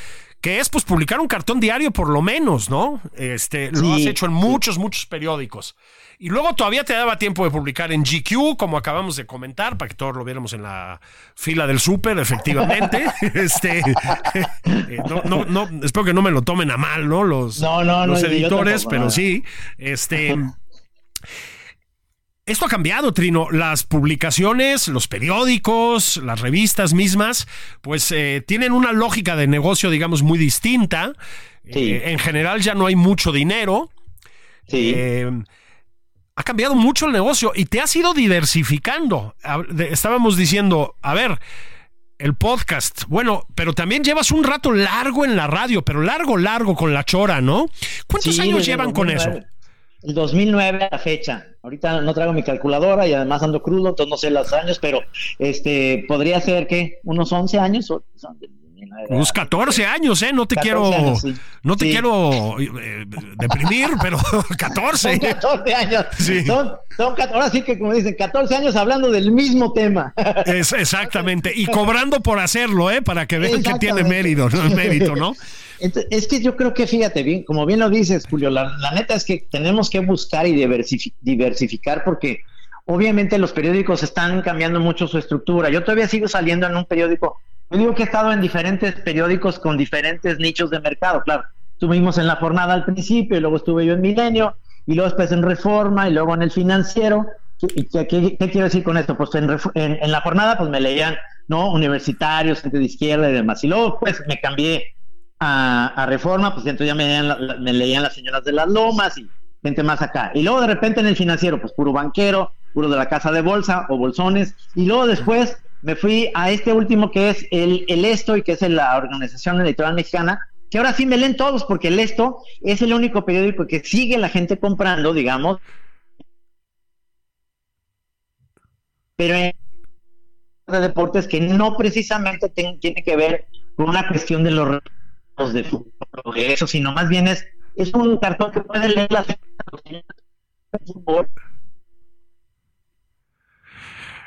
que es pues publicar un cartón diario por lo menos, ¿no? Este, lo has hecho en muchos, muchos periódicos. Y luego todavía te daba tiempo de publicar en GQ, como acabamos de comentar, para que todos lo viéramos en la fila del súper, efectivamente. este, eh, no, no, espero que no me lo tomen a mal, ¿no? Los, los editores, pero sí. Este. Esto ha cambiado, Trino. Las publicaciones, los periódicos, las revistas mismas, pues eh, tienen una lógica de negocio, digamos, muy distinta. Eh, en general ya no hay mucho dinero. Sí. Eh, ha cambiado mucho el negocio y te has ido diversificando. Estábamos diciendo, a ver, el podcast, bueno, pero también llevas un rato largo en la radio, pero largo, largo con la chora, ¿no? ¿Cuántos años llevan con eso? El 2009 a la fecha. Ahorita no traigo mi calculadora y además ando crudo, entonces no sé los años, pero este podría ser que unos 11 años. Unos 14 años, ¿eh? No te quiero, no te quiero eh, deprimir, pero 14. Son 14 años. Son, son, ahora sí que, como dicen, 14 años hablando del mismo tema. Es, exactamente. Y cobrando por hacerlo, ¿eh? Para que vean que tiene mérito, mérito, ¿no? Es que yo creo que, fíjate bien, como bien lo dices, Julio, la, neta es que tenemos que buscar y diversificar porque obviamente los periódicos están cambiando mucho su estructura. Yo todavía sigo saliendo en un periódico. Yo digo que he estado en diferentes periódicos con diferentes nichos de mercado, claro. Estuvimos en la jornada al principio, y luego estuve yo en Milenio, y luego después en Reforma, y luego en el financiero. ¿Qué, quiero decir con esto? Pues en, la jornada pues me leían, ¿no? Universitarios, gente de izquierda y demás. Y luego pues me cambié a, Reforma, pues entonces ya me leían, las señoras de las lomas y gente más acá. Y luego de repente en el financiero, pues puro banquero, puro de la casa de bolsa o bolsones. Y luego después me fui a este último que es el, el ESTO y que es la Organización Electoral Mexicana, que ahora sí me leen todos porque el ESTO es el único periódico que sigue la gente comprando, digamos, pero en de deportes que no precisamente tiene que ver con una cuestión de los de eso, sino más bien es, es un cartón que puede leer las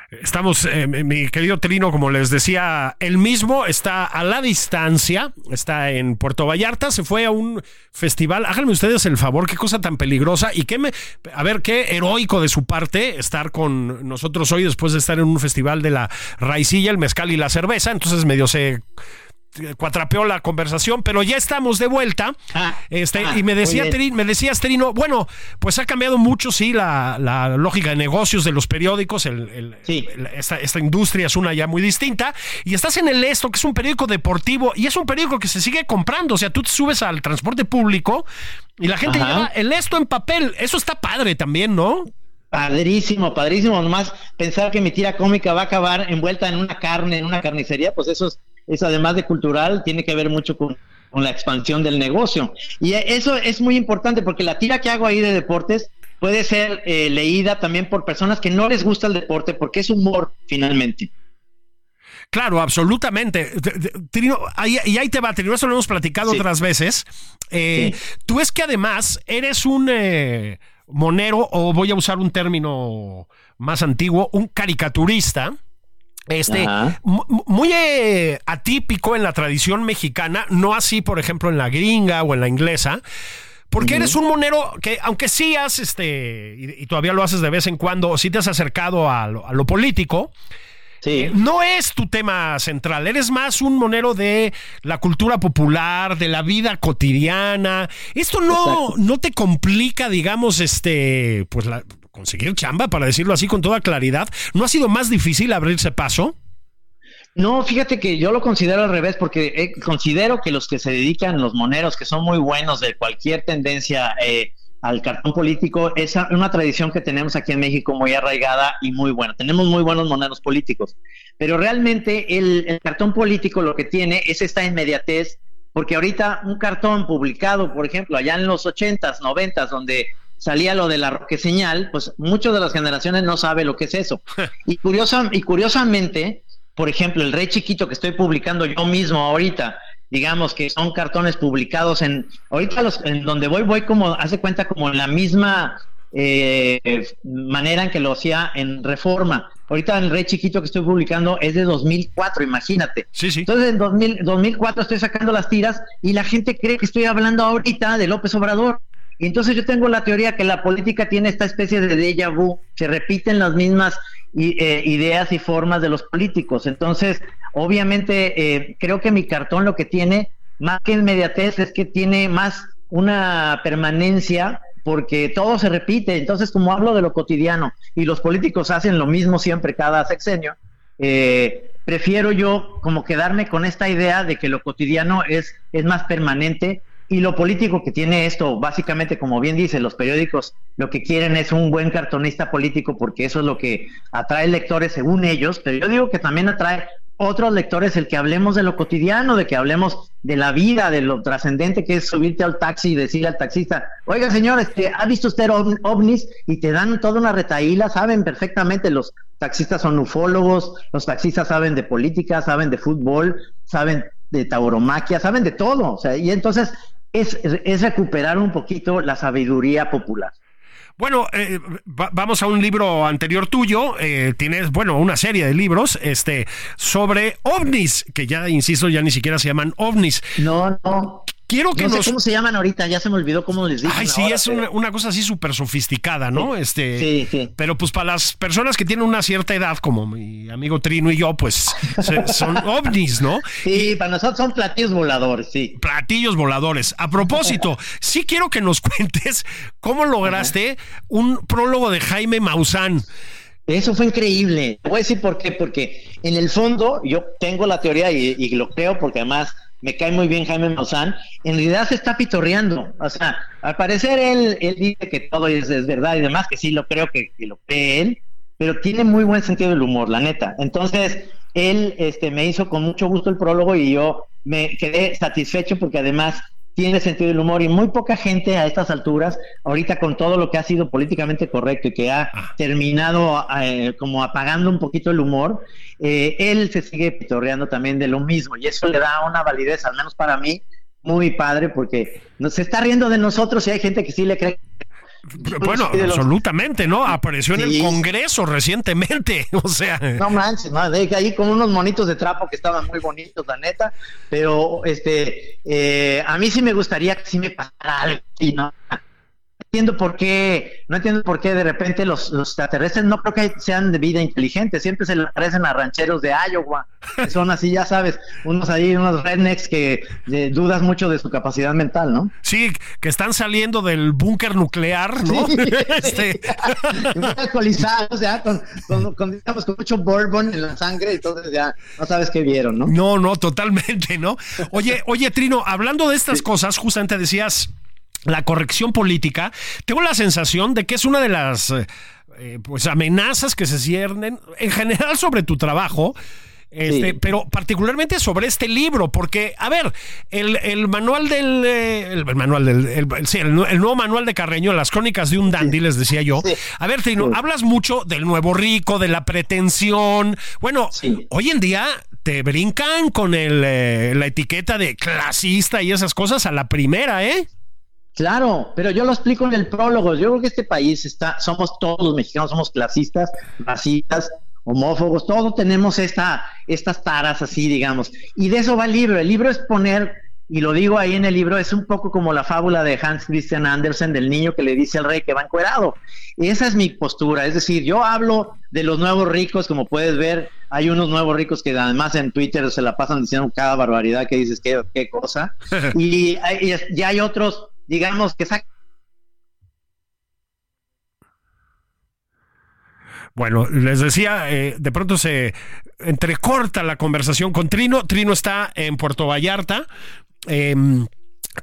Estamos, eh, mi querido Trino, como les decía, él mismo está a la distancia, está en Puerto Vallarta, se fue a un festival. Háganme ustedes el favor, qué cosa tan peligrosa y qué me, a ver, qué heroico de su parte estar con nosotros hoy después de estar en un festival de la raicilla, el mezcal y la cerveza. Entonces medio se cuatrapeó la conversación, pero ya estamos de vuelta. Ah, este, ah, y me decía me decías, Terino, bueno, pues ha cambiado mucho, sí, la, lógica de negocios de los periódicos, el, esta, industria es una ya muy distinta, y estás en el Esto, que es un periódico deportivo, y es un periódico que se sigue comprando, o sea, tú te subes al transporte público y la gente lleva el Esto en papel, eso está padre también, ¿no? Padrísimo, padrísimo. Nomás pensar que mi tira cómica va a acabar envuelta en una carne, en una carnicería, pues eso es es además de cultural, tiene que ver mucho con, la expansión del negocio. Y eso es muy importante porque la tira que hago ahí de deportes puede ser eh, leída también por personas que no les gusta el deporte porque es humor finalmente. Claro, absolutamente. y ahí te va, Trino, eso lo hemos platicado otras veces. Eh, tú es que además eres un eh, monero, o voy a usar un término más antiguo, un caricaturista este, muy eh, atípico en la tradición mexicana, no así, por ejemplo, en la gringa o en la inglesa. Porque eres un monero que, aunque sí has, este, y, todavía lo haces de vez en cuando, sí te has acercado a lo, político, eh, no es tu tema central, eres más un monero de la cultura popular, de la vida cotidiana. Esto no, no te complica, digamos, este, pues la, conseguir chamba, para decirlo así con toda claridad. ¿No ha sido más difícil abrirse paso? No, fíjate que yo lo considero al revés, porque eh, considero que los que se dedican, los moneros, que son muy buenos de cualquier tendencia eh, al cartón político, es una tradición que tenemos aquí en México muy arraigada y muy buena. Tenemos muy buenos moneros políticos, pero realmente el, el cartón político lo que tiene es esta inmediatez, porque ahorita un cartón publicado, por ejemplo, allá en los ochentas, noventas, donde salía lo de la roque señal, pues muchas de las generaciones no sabe lo que es eso. y, curiosa, y curiosamente, por ejemplo, el Rey Chiquito que estoy publicando yo mismo ahorita, digamos que son cartones publicados en, ahorita los, en donde voy, voy como, hace cuenta como en la misma eh, manera en que lo hacía en Reforma. Ahorita el Rey Chiquito que estoy publicando es de 2004, imagínate. Sí, sí. Entonces en 2000, 2004 estoy sacando las tiras y la gente cree que estoy hablando ahorita de López Obrador. Y entonces yo tengo la teoría que la política tiene esta especie de déjà vu, se repiten las mismas eh, ideas y formas de los políticos. Entonces, obviamente, eh, creo que mi cartón lo que tiene, más que inmediatez, es que tiene más una permanencia porque todo se repite. Entonces, como hablo de lo cotidiano y los políticos hacen lo mismo siempre cada sexenio, eh, prefiero yo como quedarme con esta idea de que lo cotidiano es, es más permanente y lo político que tiene esto, básicamente, como bien dice, los periódicos lo que quieren es un buen cartonista político porque eso es lo que atrae lectores según ellos, pero yo digo que también atrae otros lectores el que hablemos de lo cotidiano, de que hablemos de la vida, de lo trascendente que es subirte al taxi y decirle al taxista, oiga señor, este, ¿ha visto usted ovnis? Y te dan toda una retaíla, saben perfectamente, los taxistas son ufólogos, los taxistas saben de política, saben de fútbol, saben de tauromaquia, saben de todo, o sea, y entonces es, recuperar un poquito la sabiduría popular. Bueno, eh, vamos a un libro anterior tuyo. Eh, tienes, bueno, una serie de libros este, sobre ovnis, que ya, insisto, ya ni siquiera se llaman ovnis. No, no. Quiero que no sé nos... cómo se llaman ahorita, ya se me olvidó cómo les dicen Ay, sí, ahora, es pero- una, una cosa así súper sofisticada, ¿no? Este, Sí, sí. Pero pues para las personas que tienen una cierta edad, como mi amigo Trino y yo, pues se- son ovnis, ¿no? Sí, para nosotros son platillos voladores, sí. Platillos voladores. A propósito, sí quiero que nos cuentes cómo lograste un prólogo de Jaime Maussan. Eso fue increíble. Voy a decir por qué, porque en el fondo yo tengo la teoría y, y lo creo porque además me cae muy bien Jaime Maussan, en realidad se está pitorreando. O sea, al parecer él, él dice que todo es, es verdad y demás, que sí lo creo que, que lo cree él, pero tiene muy buen sentido del humor, la neta. Entonces, él este, me hizo con mucho gusto el prólogo y yo me quedé satisfecho porque además tiene sentido del humor y muy poca gente a estas alturas, ahorita con todo lo que ha sido políticamente correcto y que ha terminado eh, como apagando un poquito el humor, eh, él se sigue pitorreando también de lo mismo y eso le da una validez, al menos para mí, muy padre porque no, se está riendo de nosotros y hay gente que sí le cree. Bueno, absolutamente, ¿no? Apareció en el. Congreso recientemente, o sea... No manches, no, de ahí con unos monitos de trapo que estaban muy bonitos, la neta. Pero este, eh, a mí sí me gustaría que sí me pasara algo. No entiendo por qué, no entiendo por qué de repente los, los extraterrestres no creo que sean de vida inteligente. Siempre se le aparecen a rancheros de Iowa. que son así, ya sabes, unos ahí, unos rednecks que eh, dudas mucho de su capacidad mental, ¿no? Sí, que están saliendo del búnker nuclear, ¿no? Sí. Este, muy alcoholizados, ya, con, con, con, digamos, con mucho bourbon en la sangre, entonces ya no sabes qué vieron, ¿no? No, no, totalmente, ¿no? Oye, oye, Trino, hablando de estas cosas, justamente decías la corrección política, tengo la sensación de que es una de las eh, eh, pues amenazas que se ciernen en general sobre tu trabajo. Este, Sí. pero particularmente sobre este libro, porque, a ver, el, el manual del, eh, el, el manual del, el, sí, el nue- el nuevo manual de Carreño, las crónicas de un dandy, les decía yo. A ver, Trino, hablas mucho del nuevo rico, de la pretensión. Bueno, hoy en día te brincan con el, eh, la etiqueta de clasista y esas cosas a la primera, ¿eh? Claro, pero yo lo explico en el prólogo. Yo creo que este país está, somos todos los mexicanos, somos clasistas, racistas, homófobos, todos tenemos esta, estas taras así, digamos. Y de eso va el libro. El libro es poner, y lo digo ahí en el libro, es un poco como la fábula de Hans Christian Andersen del niño que le dice al rey que va encuerado. Esa es mi postura. Es decir, yo hablo de los nuevos ricos, como puedes ver, hay unos nuevos ricos que además en Twitter se la pasan diciendo cada barbaridad que dices, qué, qué cosa. y, hay- y ya hay otros, digamos, que sacan Bueno, les decía, eh, de pronto se entrecorta la conversación con Trino. Trino está en Puerto Vallarta. em,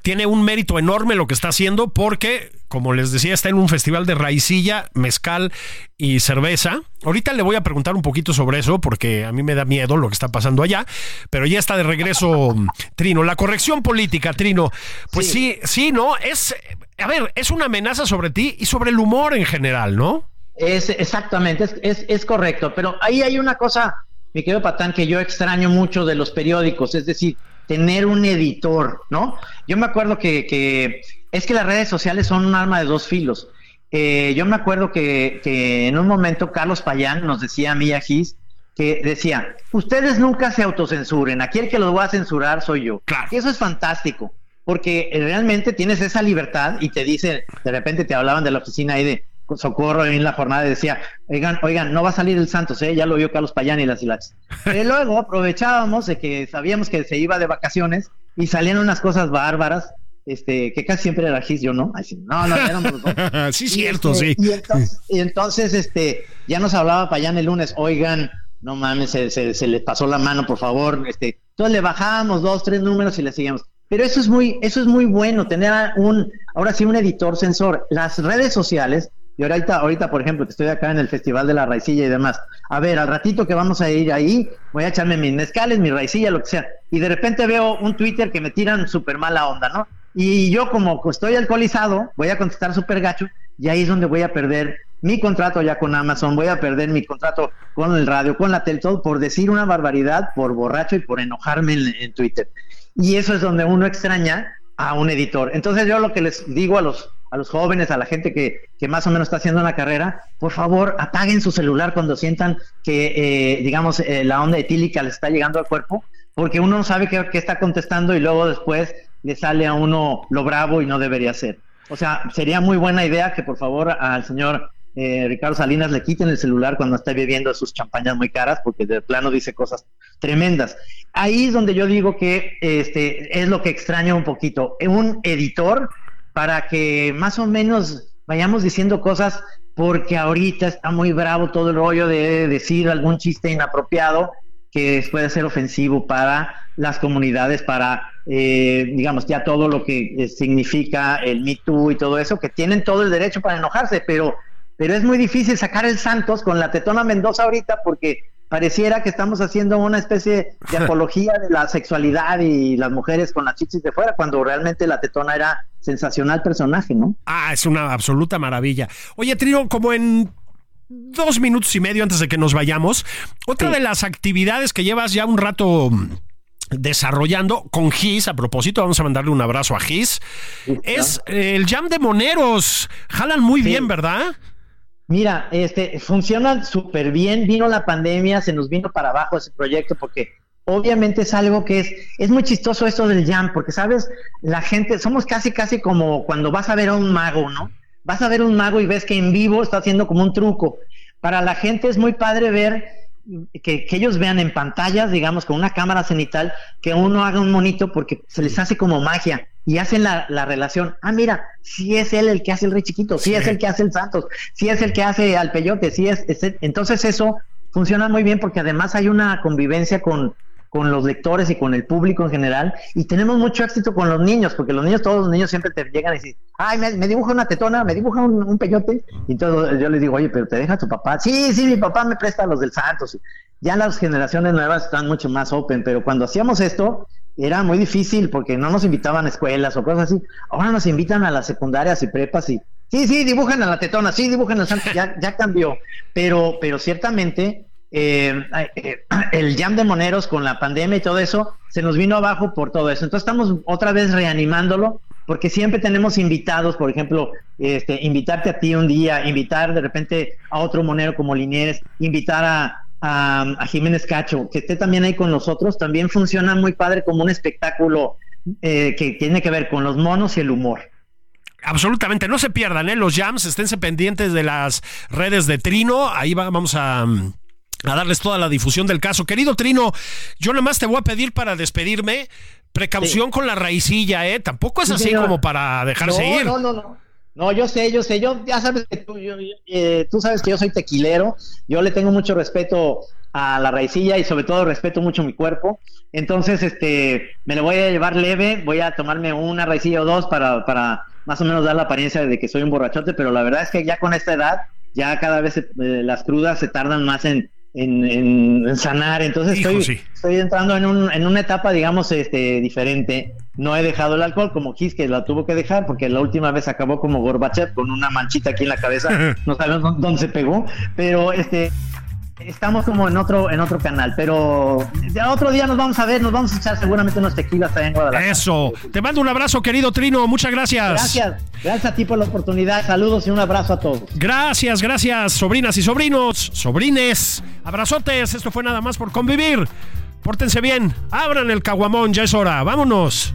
tiene un mérito enorme lo que está haciendo porque, como les decía, está en un festival de raicilla, mezcal y cerveza. Ahorita le voy a preguntar un poquito sobre eso porque a mí me da miedo lo que está pasando allá, pero ya está de regreso Trino. La corrección política, Trino, pues sí, sí, ¿no? Es, a ver, es una amenaza sobre ti y sobre el humor en general, ¿no? Es exactamente, es, es, es correcto, pero ahí hay una cosa, mi querido Patán, que yo extraño mucho de los periódicos, es decir, tener un editor, ¿no? Yo me acuerdo que, que es que las redes sociales son un arma de dos filos. Eh, yo me acuerdo que, que en un momento Carlos Payán nos decía a mí a Gis que decía, ustedes nunca se autocensuren, aquí el que los va a censurar soy yo. Claro. Y eso es fantástico, porque realmente tienes esa libertad y te dice, de repente te hablaban de la oficina ahí de Socorro en la jornada y decía, oigan, oigan, no va a salir el Santos, ¿eh? ya lo vio Carlos Payán y las hilaches. Pero luego aprovechábamos de que sabíamos que se iba de vacaciones y salían unas cosas bárbaras, este, que casi siempre era Gis, yo no, Ay, sí, no, no, éramos los dos. sí, Y, cierto, este, sí. Y entonces, y entonces, este, ya nos hablaba Payán el lunes, oigan, no mames, se, se, se les pasó la mano, por favor, este, entonces le bajábamos dos, tres números y le seguíamos. Pero eso es muy, eso es muy bueno, tener un, ahora sí, un editor sensor. Las redes sociales, y ahorita, ahorita, por ejemplo, que estoy acá en el Festival de la Raicilla y demás, a ver, al ratito que vamos a ir ahí, voy a echarme mis mezcales, mi raicilla, lo que sea, y de repente veo un Twitter que me tiran súper mala onda, ¿no? Y yo como estoy alcoholizado, voy a contestar súper gacho, y ahí es donde voy a perder mi contrato ya con Amazon, voy a perder mi contrato con el radio, con la tele, todo por decir una barbaridad, por borracho y por enojarme en, en Twitter. Y eso es donde uno extraña a un editor. Entonces yo lo que les digo a los a los jóvenes, a la gente que, que más o menos está haciendo una carrera, por favor apaguen su celular cuando sientan que, eh, digamos, eh, la onda etílica les está llegando al cuerpo, porque uno no sabe qué, qué está contestando y luego después le sale a uno lo bravo y no debería ser. O sea, sería muy buena idea que por favor al señor eh, Ricardo Salinas le quiten el celular cuando está bebiendo sus champañas muy caras, porque de plano dice cosas tremendas. Ahí es donde yo digo que este, es lo que extraño un poquito, un editor para que más o menos vayamos diciendo cosas porque ahorita está muy bravo todo el rollo de decir algún chiste inapropiado que puede ser ofensivo para las comunidades, para, eh, digamos, ya todo lo que eh, significa el Me Too y todo eso, que tienen todo el derecho para enojarse, pero, pero es muy difícil sacar el Santos con la Tetona Mendoza ahorita porque pareciera que estamos haciendo una especie de apología de la sexualidad y las mujeres con las chichis de fuera, cuando realmente la tetona era sensacional personaje, ¿no? Ah, es una absoluta maravilla. Oye, Trino, como en dos minutos y medio antes de que nos vayamos, otra de las actividades que llevas ya un rato desarrollando con Gis, a propósito, vamos a mandarle un abrazo a Gis, es el Jam de Moneros. Jalan muy bien, ¿verdad? Mira, este, funcionan súper bien. Vino la pandemia, se nos vino para abajo ese proyecto porque obviamente es algo que es, es muy chistoso esto del jam, porque sabes, la gente, somos casi, casi como cuando vas a ver a un mago, ¿no? Vas a ver un mago y ves que en vivo está haciendo como un truco. Para la gente es muy padre ver que, ellos vean en pantallas, digamos, con una cámara cenital, que uno haga un monito porque se les hace como magia y hacen la, relación. Ah, mira, si es él el que hace el rey chiquito, si es el que hace el Santos, si es el que hace al peyote, si es, entonces eso funciona muy bien porque además hay una convivencia con, con los lectores y con el público en general. Y tenemos mucho éxito con los niños, porque los niños, todos los niños siempre te llegan y dicen, ay, me, dibuja una tetona, me dibuja un, peyote. Y todo, yo les digo, oye, pero te deja tu papá. Sí, sí, mi papá me presta los del Santos. Ya las generaciones nuevas están mucho más open, pero cuando hacíamos esto, era muy difícil porque no nos invitaban a escuelas o cosas así. Ahora nos invitan a las secundarias y prepas y sí, sí, dibujan a la tetona, sí, dibujan al santo, ya, ya cambió. Pero, pero ciertamente eh, eh, el jam de moneros con la pandemia y todo eso, se nos vino abajo por todo eso. Entonces estamos otra vez reanimándolo, porque siempre tenemos invitados, por ejemplo, este, invitarte a ti un día, invitar de repente a otro monero como Linieres, invitar a, Jiménez Cacho, que esté también ahí con nosotros, también funciona muy padre como un espectáculo eh, que tiene que ver con los monos y el humor. Absolutamente, no se pierdan ¿eh? los jams, esténse pendientes de las redes de Trino, ahí vamos a a darles toda la difusión del caso. Querido Trino, yo nada más te voy a pedir para despedirme precaución con la raicilla, ¿eh? Tampoco es así como para dejarse ir. No, no, no. No, yo sé, yo sé, yo ya sabes que tú, eh, tú sabes que yo soy tequilero, yo le tengo mucho respeto a la raicilla y sobre todo respeto mucho mi cuerpo, entonces este me lo voy a llevar leve, voy a tomarme una raicilla o dos para, para más o menos dar la apariencia de que soy un borrachote, pero la verdad es que ya con esta edad, ya cada vez eh, las crudas se tardan más en, en, sanar. Entonces estoy, estoy entrando en, un, en una etapa, digamos, este, diferente. No he dejado el alcohol como Kiss, que la tuvo que dejar, porque la última vez acabó como Gorbachev con una manchita aquí en la cabeza. No sabemos dónde se pegó, pero este estamos como en otro en otro canal, pero ya otro día nos vamos a ver, nos vamos a echar seguramente unos tequilas también en Guadalajara. Eso. Te mando un abrazo, querido Trino. Muchas gracias. Gracias. Gracias a ti por la oportunidad. Saludos y un abrazo a todos. Gracias, gracias, sobrinas y sobrinos, sobrines. Abrazotes. Esto fue nada más por convivir. Pórtense bien. Abran el caguamón, ya es hora. Vámonos.